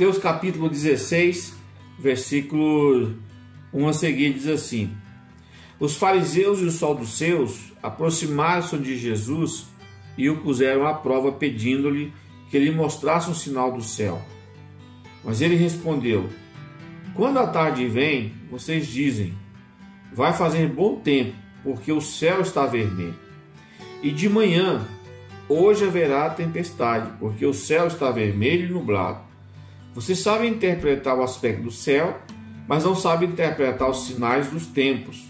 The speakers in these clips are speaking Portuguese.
Mateus capítulo 16, versículo 1 a seguir diz assim: Os fariseus e os saduceus aproximaram-se de Jesus e o puseram à prova, pedindo-lhe que lhe mostrasse um sinal do céu. Mas ele respondeu: Quando a tarde vem, vocês dizem: Vai fazer bom tempo, porque o céu está vermelho. E de manhã, hoje haverá tempestade, porque o céu está vermelho e nublado. Vocês sabem interpretar o aspecto do céu, mas não sabem interpretar os sinais dos tempos.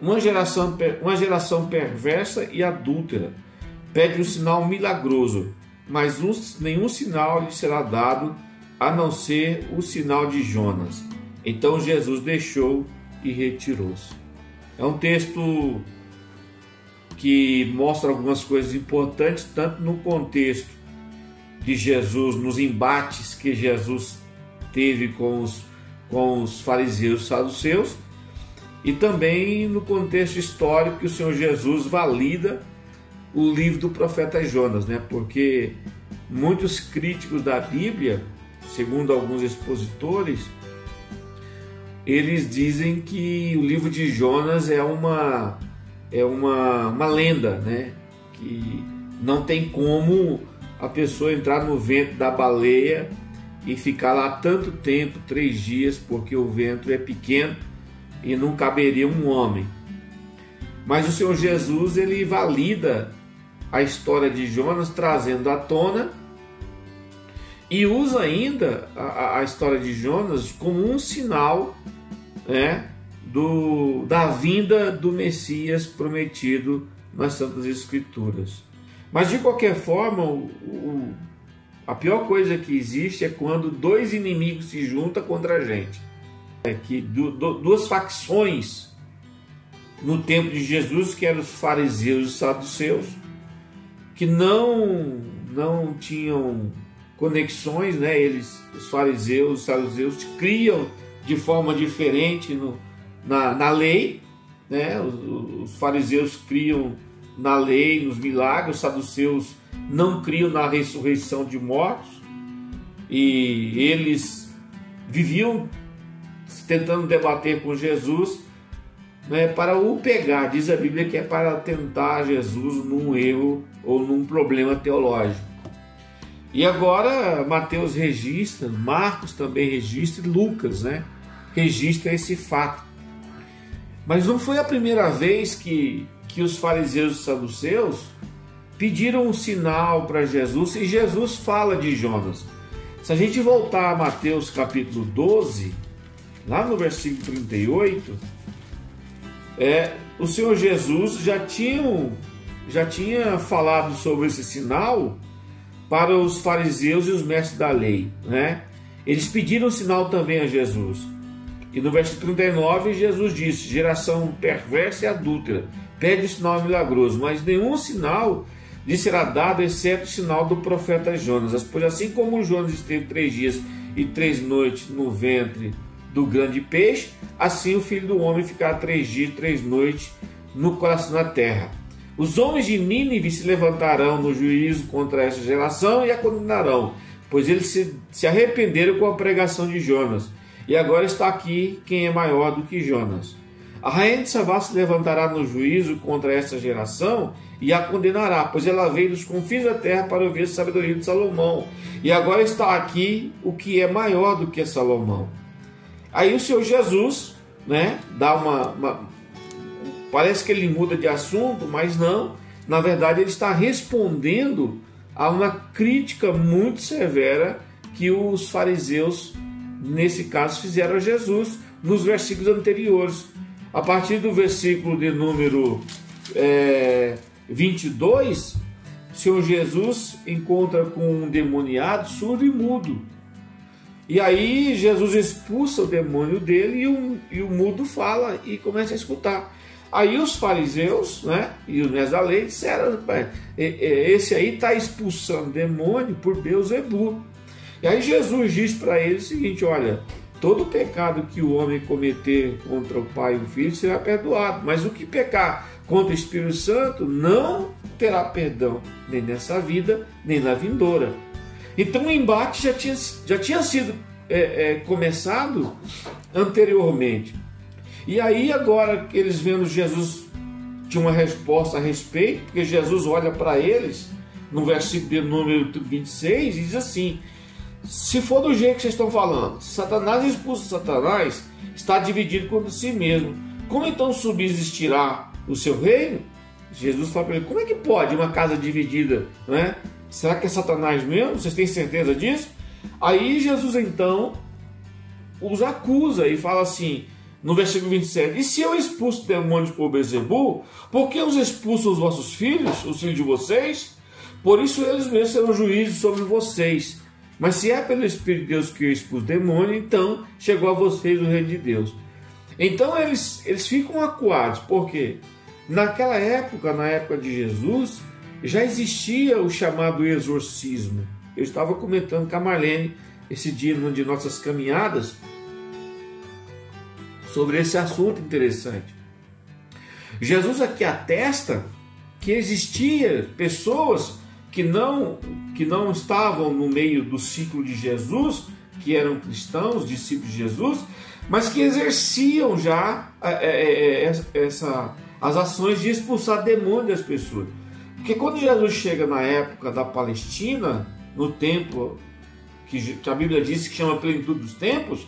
Uma geração, uma geração perversa e adúltera pede um sinal milagroso, mas um, nenhum sinal lhe será dado a não ser o sinal de Jonas. Então Jesus deixou e retirou-se. É um texto que mostra algumas coisas importantes, tanto no contexto de Jesus, nos embates que Jesus teve com os, com os fariseus saduceus, e também no contexto histórico que o Senhor Jesus valida o livro do profeta Jonas, né? Porque muitos críticos da Bíblia, segundo alguns expositores, eles dizem que o livro de Jonas é uma é uma, uma lenda, né? Que não tem como a pessoa entrar no vento da baleia e ficar lá tanto tempo, três dias, porque o vento é pequeno e não caberia um homem. Mas o Senhor Jesus ele valida a história de Jonas trazendo à tona e usa ainda a, a história de Jonas como um sinal né, do, da vinda do Messias prometido nas Santas Escrituras. Mas de qualquer forma, o, o, a pior coisa que existe é quando dois inimigos se juntam contra a gente. É que du, du, duas facções no tempo de Jesus, que eram os fariseus e os saduceus, que não não tinham conexões, né? Eles, os fariseus, os saduceus, criam de forma diferente no, na, na lei, né? Os, os, fariseus criam na lei, nos milagres, os saduceus não criam na ressurreição de mortos e eles viviam tentando debater com Jesus né, para o pegar. Diz a Bíblia que é para tentar Jesus num erro ou num problema teológico. E agora Mateus registra, Marcos também registra, Lucas, né? Registra esse fato. Mas não foi a primeira vez que, que os fariseus e saduceus pediram um sinal para Jesus e Jesus fala de Jonas. Se a gente voltar a Mateus capítulo 12, lá no versículo 38, é, o Senhor Jesus já tinha, já tinha falado sobre esse sinal para os fariseus e os mestres da lei, né? Eles pediram sinal também a Jesus. E no versículo 39, Jesus disse: Geração perversa e adúltera, pede sinal milagroso, mas nenhum sinal lhe será dado, exceto o sinal do profeta Jonas. Pois assim como Jonas esteve três dias e três noites no ventre do grande peixe, assim o filho do homem ficará três dias e três noites no coração da terra. Os homens de Nínive se levantarão no juízo contra esta geração e a condenarão, pois eles se, se arrependeram com a pregação de Jonas. E agora está aqui quem é maior do que Jonas. A rainha de Savá se levantará no juízo contra esta geração e a condenará, pois ela veio dos confins da terra para ouvir a sabedoria de Salomão. E agora está aqui o que é maior do que Salomão. Aí o Senhor Jesus, né, dá uma, uma, parece que ele muda de assunto, mas não. Na verdade, ele está respondendo a uma crítica muito severa que os fariseus, nesse caso, fizeram a Jesus nos versículos anteriores. A partir do versículo de número é, 22, o Senhor Jesus encontra com um demoniado surdo e mudo. E aí Jesus expulsa o demônio dele e o, e o mudo fala e começa a escutar. Aí os fariseus né, e os mestres da lei disseram: esse aí está expulsando demônio por Beuzebu. E aí Jesus diz para ele o seguinte: olha, todo pecado que o homem cometer contra o pai e o filho será perdoado, mas o que pecar contra o Espírito Santo não terá perdão, nem nessa vida, nem na vindoura. Então o embate já tinha, já tinha sido é, é, começado anteriormente. E aí agora eles vendo Jesus tinha uma resposta a respeito, porque Jesus olha para eles no versículo de número 26 e diz assim: Se for do jeito que vocês estão falando, Satanás expulsa Satanás, está dividido contra si mesmo. Como então subsistirá o seu reino? Jesus fala para ele: Como é que pode uma casa dividida, né? Será que é Satanás mesmo? Vocês têm certeza disso? Aí Jesus então os acusa e fala assim: no versículo 27, e se eu expulso demônios por Bezebu, por que os expulso os vossos filhos, os filhos de vocês? Por isso eles mesmos serão juízes sobre vocês. Mas se é pelo Espírito de Deus que eu expus demônio, então chegou a vocês o reino de Deus. Então eles, eles ficam acuados, porque naquela época, na época de Jesus, já existia o chamado exorcismo. Eu estava comentando com a Marlene esse dia numa de nossas caminhadas sobre esse assunto interessante. Jesus aqui atesta que existia pessoas que não que não estavam no meio do ciclo de Jesus, que eram cristãos, discípulos de Jesus, mas que exerciam já é, é, é, essa, as ações de expulsar demônios das pessoas. Porque quando Jesus chega na época da Palestina, no tempo que, a Bíblia diz que chama plenitude dos tempos,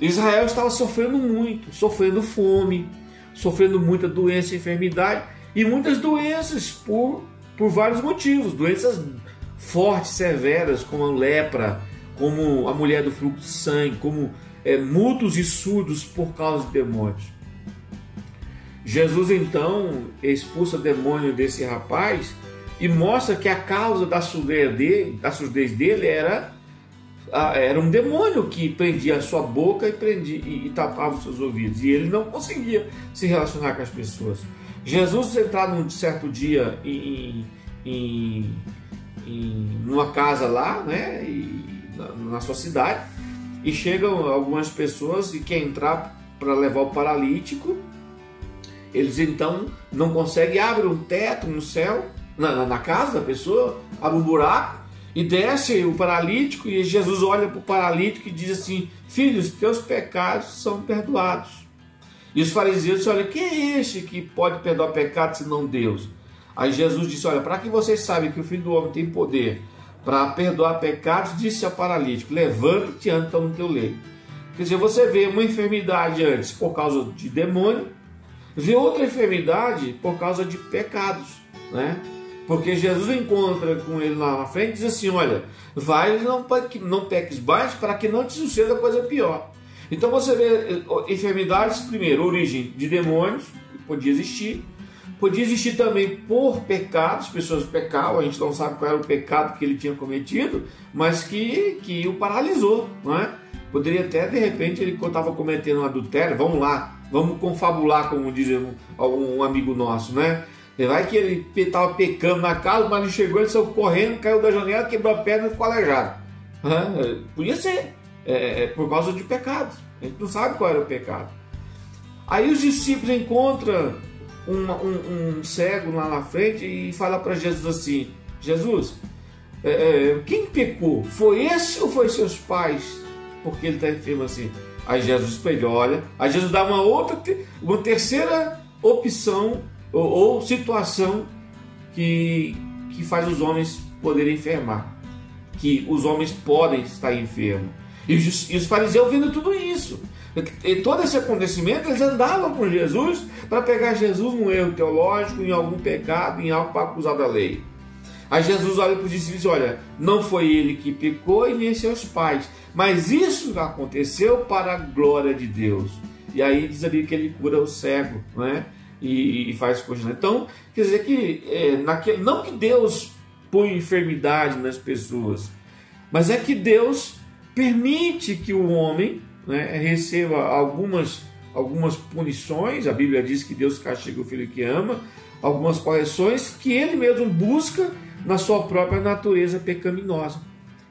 Israel estava sofrendo muito, sofrendo fome, sofrendo muita doença e enfermidade, e muitas doenças por, por vários motivos, doenças fortes, severas, como a lepra, como a mulher do fluxo de sangue, como é, e surdos por causa de demônios. Jesus então expulsa o demônio desse rapaz e mostra que a causa da surdez dele, da surdez dele era era um demônio que prendia a sua boca e, prendia, e, e, tapava os seus ouvidos. E ele não conseguia se relacionar com as pessoas. Jesus entrar num certo dia em, em, em numa casa lá, né, e, na, na, sua cidade, e chegam algumas pessoas e quer entrar para levar o paralítico. Eles então não conseguem, abrem um teto no céu, na, na casa da pessoa, abre um buraco e desce o paralítico e Jesus olha para o paralítico e diz assim: Filhos, teus pecados são perdoados. E os fariseus disseram: Olha, quem é este que pode perdoar pecados senão Deus? Aí Jesus disse: Olha, para que vocês saibam que o Filho do Homem tem poder para perdoar pecados, disse ao paralítico: Levanta-te e anda no teu leito. Quer dizer, você vê uma enfermidade antes por causa de demônio, vê outra enfermidade por causa de pecados, né? Porque Jesus encontra com ele lá na frente e diz assim: Olha, vai não, não peques mais para que não te suceda coisa pior. Então você vê eh, enfermidades, primeiro, origem de demônios, podia existir. Podia existir também por pecados, pessoas pecavam, a gente não sabe qual era o pecado que ele tinha cometido, mas que, que o paralisou, não é? Poderia até, de repente, ele estava cometendo um adultério, vamos lá, vamos confabular, como diz um, um amigo nosso, né? Vai que ele estava pecando na casa, mas ele chegou, ele saiu correndo, caiu da janela, quebrou a perna e ficou aleijado. Podia ser, é, é, por causa de pecados. A gente não sabe qual era o pecado. Aí os discípulos encontram um, um, cego lá na frente e fala para Jesus assim: Jesus, é, é, quem pecou? Foi esse ou foi seus pais? Porque ele está enfermo assim. Aí Jesus espelhou, olha. Aí Jesus dá uma outra, uma terceira opção ou, ou situação que, que faz os homens poderem enfermar, que os homens podem estar enfermos. E os, e os fariseus vendo tudo isso. E todo esse acontecimento, eles andavam com Jesus para pegar Jesus num erro teológico, em algum pecado, em algo para acusar da lei. Aí Jesus olha para os discípulos e diz: Olha, não foi ele que pecou e nem seus pais, mas isso aconteceu para a glória de Deus. E aí diz ali que ele cura o cego, não é? e, e faz coisas. Então, quer dizer que é, naquele, não que Deus põe enfermidade nas pessoas, mas é que Deus permite que o homem né, receba algumas, algumas punições. A Bíblia diz que Deus castiga o filho que ama, algumas correções que ele mesmo busca na sua própria natureza pecaminosa.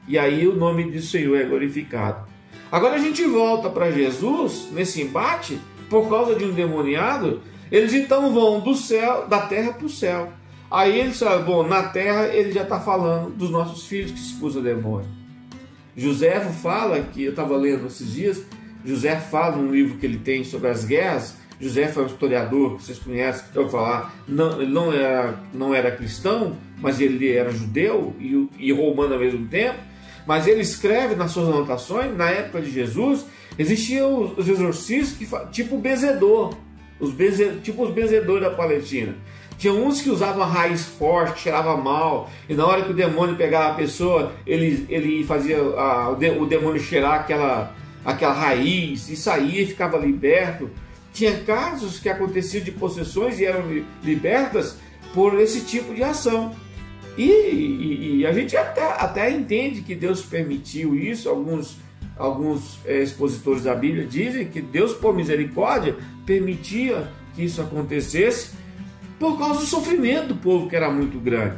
E aí o nome do Senhor é glorificado. Agora a gente volta para Jesus nesse embate por causa de um demoniado eles então vão do céu, da terra para o céu. Aí ele fala, bom, na terra ele já está falando dos nossos filhos que expulsam demônio. José fala, que eu estava lendo esses dias, José fala num livro que ele tem sobre as guerras, José foi um historiador que vocês conhecem, que eu falar, não, ele não era, não era cristão, mas ele era judeu e, e romano ao mesmo tempo. Mas ele escreve nas suas anotações, na época de Jesus, existiam os, exorcistas, que, tipo o benzedor, os tipo os benzedores da Palestina. Tinha uns que usavam a raiz forte, cheirava mal, e na hora que o demônio pegava a pessoa, ele, ele fazia a, o demônio cheirar aquela, aquela raiz e saía e ficava liberto. Tinha casos que aconteciam de possessões e eram libertas por esse tipo de ação. E, e, e, a gente até, até entende que Deus permitiu isso. Alguns, alguns é, expositores da Bíblia dizem que Deus, por misericórdia, permitia que isso acontecesse por causa do sofrimento do povo que era muito grande.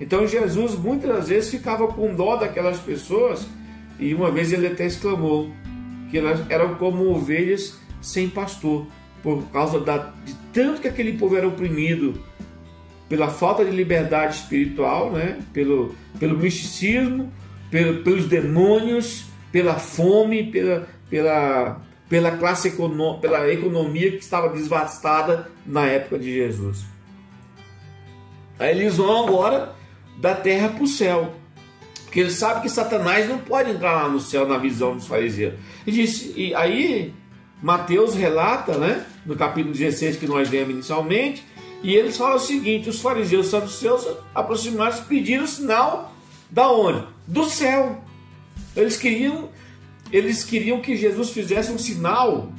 Então Jesus muitas vezes ficava com dó daquelas pessoas e uma vez ele até exclamou que elas eram como ovelhas sem pastor, por causa da, de tanto que aquele povo era oprimido pela falta de liberdade espiritual, né? pelo, pelo misticismo, pelo, pelos demônios, pela fome, pela, pela, pela classe econômica, pela economia que estava devastada na época de Jesus. Aí eles vão agora da terra para o céu. Porque eles sabem que Satanás não pode entrar lá no céu na visão dos fariseus. E, disse, e aí Mateus relata, né, no capítulo 16 que nós lemos inicialmente, e eles falam o seguinte: os fariseus e saduceus aproximaram-se pediram sinal da onde? Do céu. Eles queriam, eles queriam que Jesus fizesse um sinal.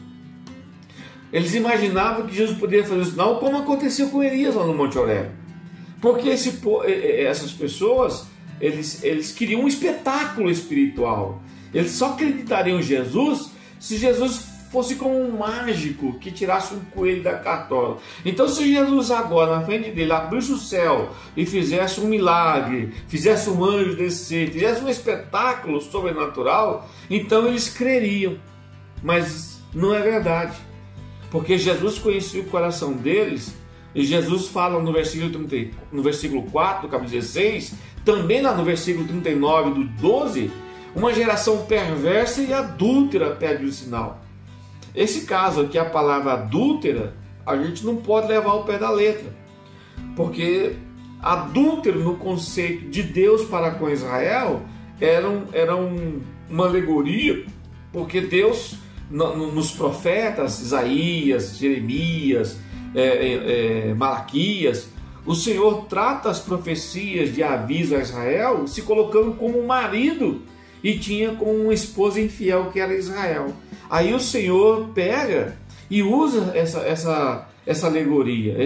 Eles imaginavam que Jesus poderia fazer um sinal, como aconteceu com Elias lá no Monte Oreb. Porque esse, essas pessoas, eles, eles queriam um espetáculo espiritual. Eles só acreditariam em Jesus se Jesus fosse como um mágico que tirasse um coelho da cartola. Então, se Jesus agora, na frente dele, abrisse o céu e fizesse um milagre, fizesse um anjo descer, fizesse um espetáculo sobrenatural, então eles creriam. Mas não é verdade. Porque Jesus conhecia o coração deles e Jesus fala no versículo, 30, no versículo 4 do capítulo 16, também lá no versículo 39 do 12, uma geração perversa e adúltera pede o sinal. Esse caso aqui, a palavra adúltera, a gente não pode levar ao pé da letra, porque adúltero no conceito de Deus para com Israel era, um, era um, uma alegoria, porque Deus, no, nos profetas, Isaías, Jeremias, é, é, Malaquias, o Senhor trata as profecias de aviso a Israel se colocando como marido e tinha como uma esposa infiel que era Israel. Aí o Senhor pega e usa essa, essa, essa alegoria,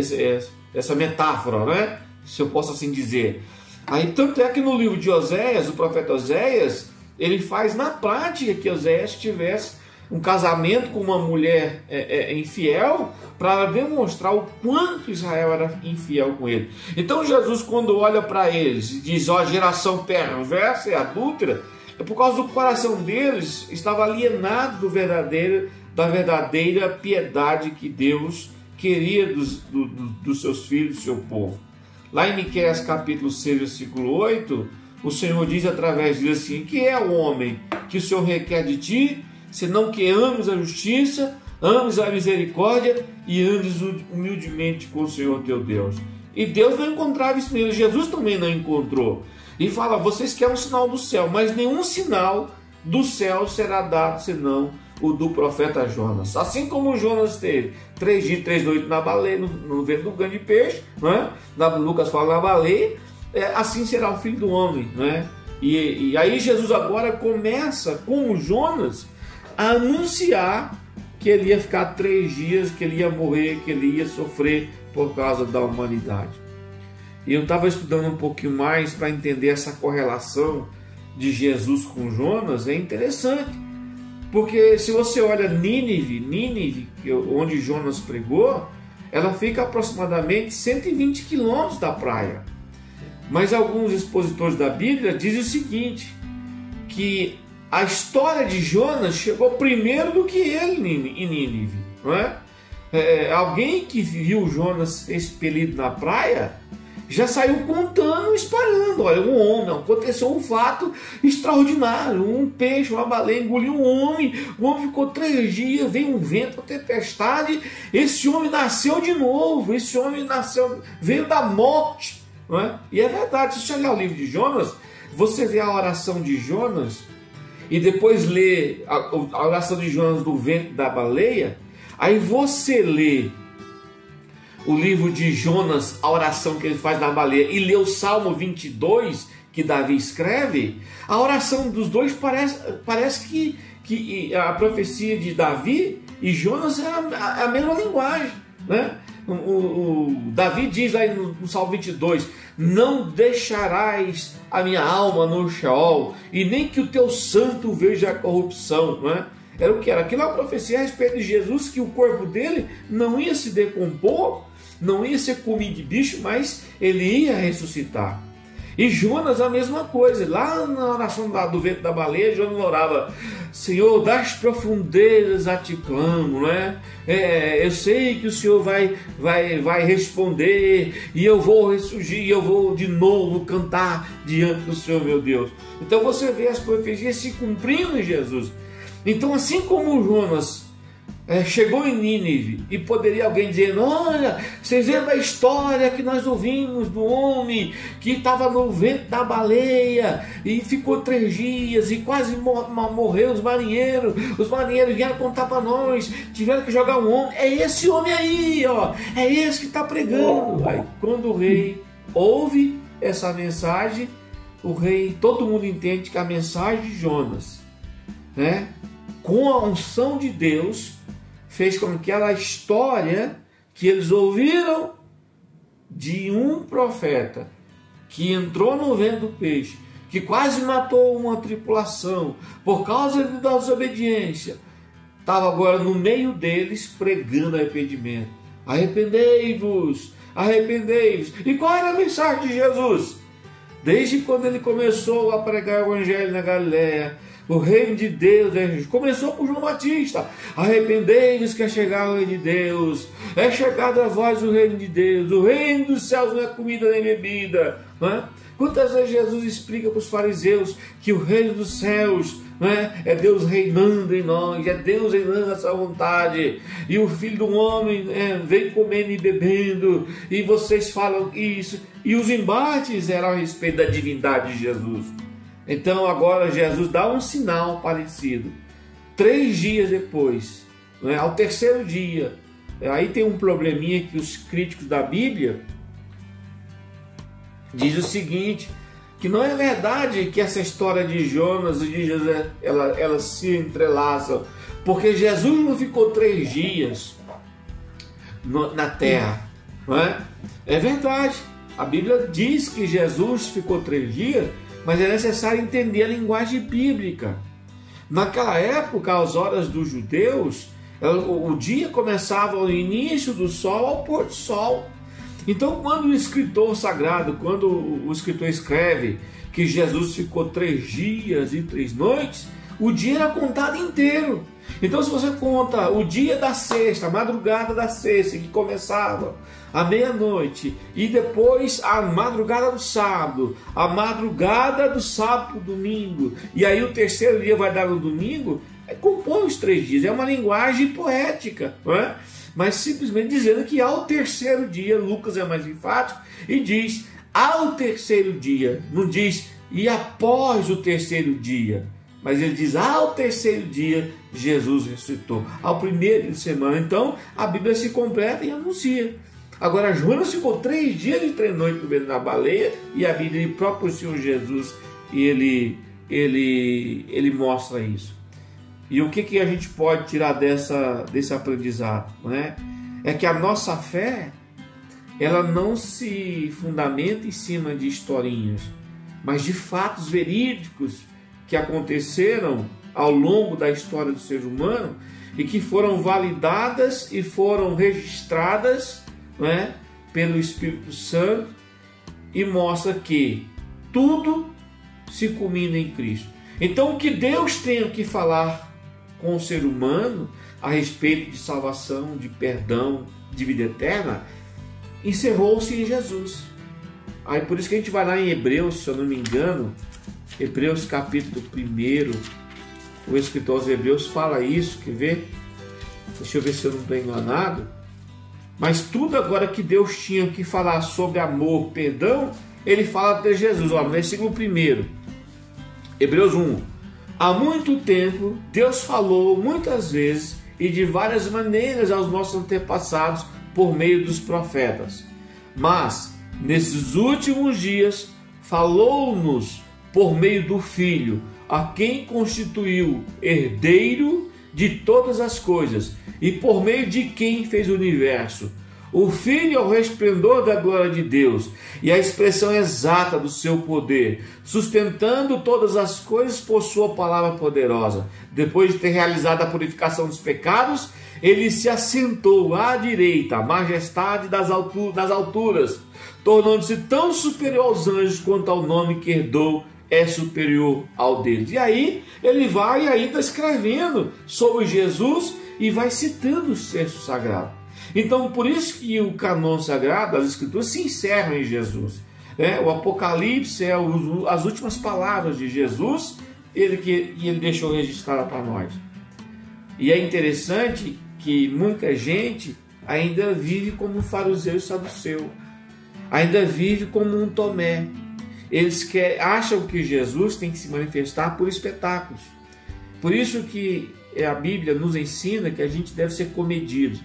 essa metáfora, né? Se eu posso assim dizer. Aí tanto é que no livro de Oséias, o profeta Oséias, ele faz na prática que Oséias tivesse um casamento com uma mulher é, é, infiel para demonstrar o quanto Israel era infiel com ele. Então Jesus, quando olha para eles e diz, ó, geração perversa e adúltera, é por causa do coração deles estava alienado do verdadeiro, da verdadeira piedade que Deus queria dos, do, do, dos seus filhos, do seu povo. Lá em Miqueias capítulo 6, versículo 8, o Senhor diz através dele assim: Que é o homem que o Senhor requer de ti, senão que ames a justiça, ames a misericórdia e andes humildemente com o Senhor teu Deus. E Deus não encontrava isso nele, Jesus também não encontrou e fala: Vocês querem um sinal do céu, mas nenhum sinal do céu será dado senão o do profeta Jonas. Assim como Jonas teve três dias, três noites na baleia, no, no vento do grande peixe, é? Na, Lucas fala na baleia, é, assim será o filho do homem, não é? E, e aí Jesus agora começa, como Jonas, anunciar que ele ia ficar três dias, que ele ia morrer, que ele ia sofrer por causa da humanidade. E eu estava estudando um pouquinho mais para entender essa correlação de Jesus com Jonas, é interessante. Porque se você olha Nínive, Nínive, onde Jonas pregou, ela fica aproximadamente 120 quilômetros da praia. Mas alguns expositores da Bíblia dizem o seguinte: que a história de Jonas chegou primeiro do que ele em Nínive, não é? é alguém que viu Jonas expelido na praia já saiu contando, espalhando. Olha, um homem, aconteceu um fato extraordinário. Um peixe, uma baleia engoliu um homem. O homem ficou três dias, veio um vento, uma tempestade. Esse homem nasceu de novo. Esse homem nasceu, veio da morte. Não é? E é verdade, se você olhar o livro de Jonas, você vê a oração de Jonas e depois lê a, a oração de Jonas do vento da baleia. Aí você lê o livro de Jonas, a oração que ele faz na baleia, e lê o Salmo 22, que Davi escreve, a oração dos dois parece, parece que, que a profecia de Davi e Jonas é a, a mesma linguagem. Né? O, o, o, Davi diz aí no, no Salmo 22: Não deixarás a minha alma no Sheol, e nem que o teu santo veja a corrupção. Né? Era o que era? Aquilo é uma profecia a respeito de Jesus, que o corpo dele não ia se decompor, não ia ser comido de bicho, mas ele ia ressuscitar. E Jonas a mesma coisa, lá na oração do vento da baleia, Jonas orava, Senhor, das profundezas a ti clamo, não é? é? Eu sei que o Senhor vai, vai, vai responder, e eu vou ressurgir, eu vou de novo cantar diante do Senhor, meu Deus. Então você vê as profecias se cumprindo em Jesus. Então, assim como Jonas é, chegou em Nínive e poderia alguém dizer: Olha, vocês lembram a história que nós ouvimos do homem que estava no vento da baleia e ficou três dias e quase morreu os marinheiros. Os marinheiros vieram contar para nós, tiveram que jogar um homem. É esse homem aí, ó, é esse que está pregando. Aí, quando o rei ouve essa mensagem, o rei, todo mundo entende que a mensagem de Jonas, né, com a unção de Deus, fez com que aquela história que eles ouviram de um profeta que entrou no vento do peixe, que quase matou uma tripulação por causa da desobediência, estava agora no meio deles pregando arrependimento. Arrependei-vos, arrependei-vos. E qual era a mensagem de Jesus? Desde quando ele começou a pregar o evangelho na Galiléia, o reino de Deus é... começou com João Batista. Arrependei-vos que é chegar o reino de Deus. É chegado a vós o reino de Deus. O reino dos céus não é comida nem bebida. Não é? Quantas vezes Jesus explica para os fariseus que o reino dos céus é? é Deus reinando em nós, é Deus reinando essa vontade, e o filho do homem é, vem comendo e bebendo, e vocês falam isso, e os embates eram a respeito da divindade de Jesus. Então agora Jesus dá um sinal parecido. Três dias depois, né, ao terceiro dia, aí tem um probleminha que os críticos da Bíblia diz o seguinte, que não é verdade que essa história de Jonas e de José ela, ela se entrelaçam, porque Jesus não ficou três dias na terra, não é? É verdade. A Bíblia diz que Jesus ficou três dias mas é necessário entender a linguagem bíblica. Naquela época, às horas dos judeus, é, o dia começava ao início do sol ao pôr do sol. Então, quando o escritor sagrado, quando o escritor escreve que Jesus ficou três dias e três noites, o dia era contado inteiro. Então, se você conta o dia da sexta, a madrugada da sexta, que começava à meia-noite, e depois a madrugada do sábado, a madrugada do sábado domingo, e aí o terceiro dia vai dar no domingo, é, compõe os três dias. É uma linguagem poética, não é? mas simplesmente dizendo que ao terceiro dia, Lucas é mais enfático e diz ao terceiro dia, não diz e após o terceiro dia. Mas ele diz: ao terceiro dia, Jesus ressuscitou. Ao primeiro de semana. Então, a Bíblia se completa e anuncia. Agora, Jonas ficou três dias e três noites no ventre da baleia, e a Bíblia ele próprio Senhor Jesus, ele, ele, ele mostra isso. E o que, que a gente pode tirar dessa, desse aprendizado? Né? É que a nossa fé ela não se fundamenta em cima de historinhas, mas de fatos verídicos que aconteceram ao longo da história do ser humano e que foram validadas e foram registradas né, pelo Espírito Santo e mostra que tudo se culmina em Cristo. Então, o que Deus tem que falar com o ser humano a respeito de salvação, de perdão, de vida eterna, encerrou-se em Jesus. Aí por isso que a gente vai lá em Hebreus, se eu não me engano, Hebreus capítulo 1, o escritor aos Hebreus fala isso, quer ver? Deixa eu ver se eu não estou enganado. Mas tudo agora que Deus tinha que falar sobre amor, perdão, ele fala de Jesus. No versículo 1, Hebreus 1. Há muito tempo, Deus falou muitas vezes e de várias maneiras aos nossos antepassados por meio dos profetas. Mas, nesses últimos dias, falou-nos por meio do Filho, a quem constituiu herdeiro de todas as coisas e por meio de quem fez o universo. O Filho é o resplendor da glória de Deus e a expressão exata do seu poder, sustentando todas as coisas por sua palavra poderosa. Depois de ter realizado a purificação dos pecados, ele se assentou à direita, a majestade das alturas, das alturas tornando-se tão superior aos anjos quanto ao nome que herdou é superior ao deles. E aí ele vai ainda escrevendo sobre Jesus e vai citando o texto sagrado. Então, por isso que o canon sagrado, as escrituras se encerram em Jesus. É, o Apocalipse é o, as últimas palavras de Jesus, ele que ele deixou registrada para nós. E é interessante que muita gente ainda vive como um fariseu e saduceu, ainda vive como um Tomé. Eles que, acham que Jesus tem que se manifestar por espetáculos. Por isso que a Bíblia nos ensina que a gente deve ser comedido.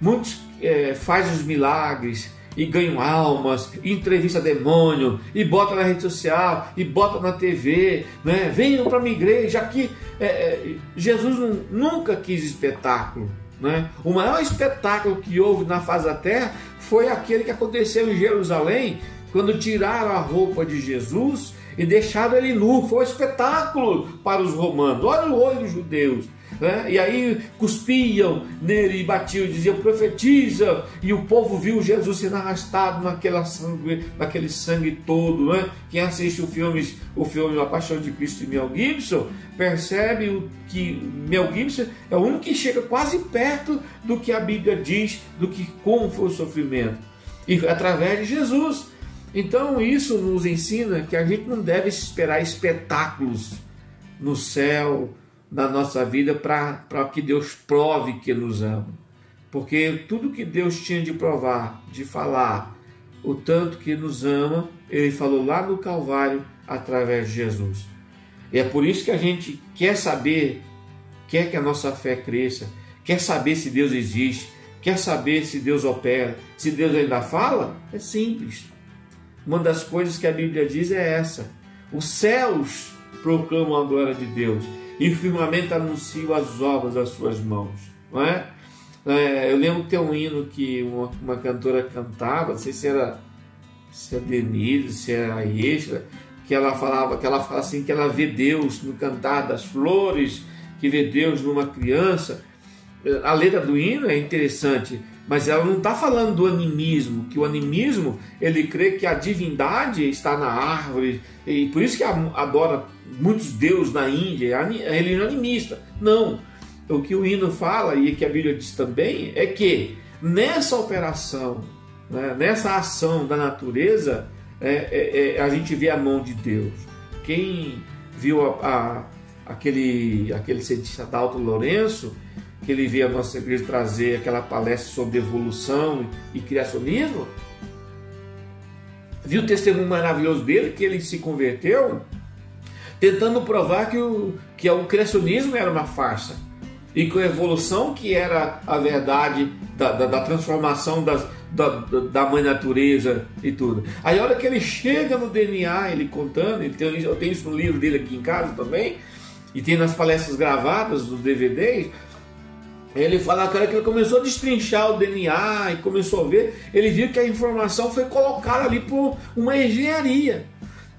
Muitos é, fazem os milagres e ganham almas, e entrevista demônio, e bota na rede social, e bota na TV, né? venham para minha igreja. Aqui, é, é, Jesus nunca quis espetáculo. Né? O maior espetáculo que houve na face da terra foi aquele que aconteceu em Jerusalém, quando tiraram a roupa de Jesus e deixaram ele nu. Foi um espetáculo para os romanos. Olha o olho dos judeus. Né? E aí cuspiam nele e batiam diziam profetiza. E o povo viu Jesus sendo arrastado naquela sangue, naquele sangue todo. Né? Quem assiste o filme, o filme A Paixão de Cristo de Mel Gibson percebe que Mel Gibson é o único que chega quase perto do que a Bíblia diz, do que como foi o sofrimento. E através de Jesus. Então isso nos ensina que a gente não deve esperar espetáculos no céu, na nossa vida, para que Deus prove que nos ama. Porque tudo que Deus tinha de provar, de falar, o tanto que nos ama, Ele falou lá no Calvário através de Jesus. E é por isso que a gente quer saber, quer que a nossa fé cresça, quer saber se Deus existe, quer saber se Deus opera, se Deus ainda fala, é simples. Uma das coisas que a Bíblia diz é essa: os céus proclamam a glória de Deus e o firmamento anuncia as obras das suas mãos. Não é? é eu lembro que tem um hino que uma, uma, cantora cantava, não sei se era, se era Denise, se era a Extra, que ela falava, que ela fala assim, que ela vê Deus no cantar das flores, que vê Deus numa criança. A letra do hino é interessante, mas ela não está falando do animismo, que o animismo ele crê que a divindade está na árvore, e por isso que adora muitos deuses na Índia, ele é animista. Não. O que o hino fala, e que a Bíblia diz também, é que nessa operação, né, nessa ação da natureza, é, é, é, a gente vê a mão de Deus. Quem viu a, a, aquele, aquele cientista Dalton Lourenço, que ele veio à nossa igreja trazer aquela palestra sobre evolução e criacionismo, viu o testemunho maravilhoso dele, que ele se converteu, tentando provar que o, que o criacionismo era uma farsa e que a evolução que era a verdade da, da, da transformação das, da, da mãe natureza e tudo. Aí a hora que ele chega no DNA, ele contando, ele tem, eu tenho isso no livro dele aqui em casa também, e tem nas palestras gravadas, dos DVDs, ele fala que ele começou a destrinchar o DNA e começou a ver, ele viu que a informação foi colocada ali por uma engenharia.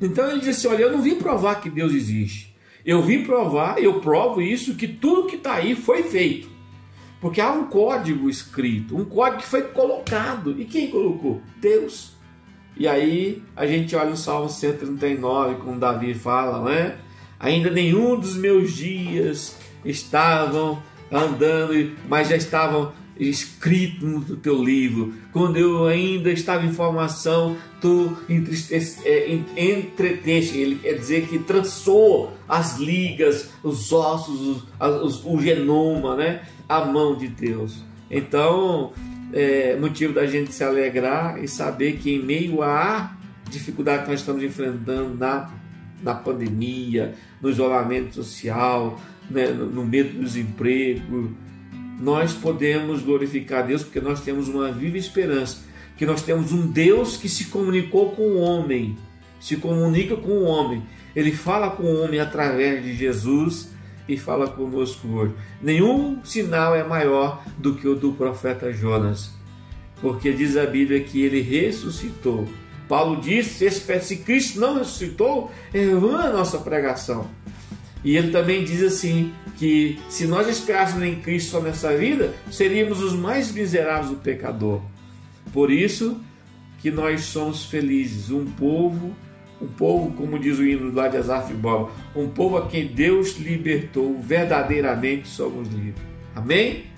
Então ele disse: Olha, eu não vim provar que Deus existe. Eu vim provar, eu provo isso, que tudo que está aí foi feito. Porque há um código escrito, um código que foi colocado. E quem colocou? Deus. E aí a gente olha o Salmo 139, como Davi fala, né? Ainda nenhum dos meus dias estavam andando, mas já estavam escrito no teu livro. Quando eu ainda estava em formação, tu é, entreteste. Ele quer dizer que trançou as ligas, os ossos, o, o genoma, né? A mão de Deus. Então, é motivo da gente se alegrar e saber que em meio à dificuldade que nós estamos enfrentando na, na pandemia, no isolamento social, né, no, medo do desemprego, nós podemos glorificar Deus porque nós temos uma viva esperança, que nós temos um Deus que se comunicou com o homem, se comunica com o homem. Ele fala com o homem através de Jesus e fala conosco hoje. Nenhum sinal é maior do que o do profeta Jonas, porque diz a Bíblia que ele ressuscitou. Paulo disse: se Cristo não ressuscitou, é vã a nossa pregação. E ele também diz assim: que se nós esperássemos em Cristo só nessa vida, seríamos os mais miseráveis do pecador. Por isso que nós somos felizes, um povo, um povo, como diz o hino lá de Asaf Bob, um povo a quem Deus libertou, verdadeiramente somos livres. Amém?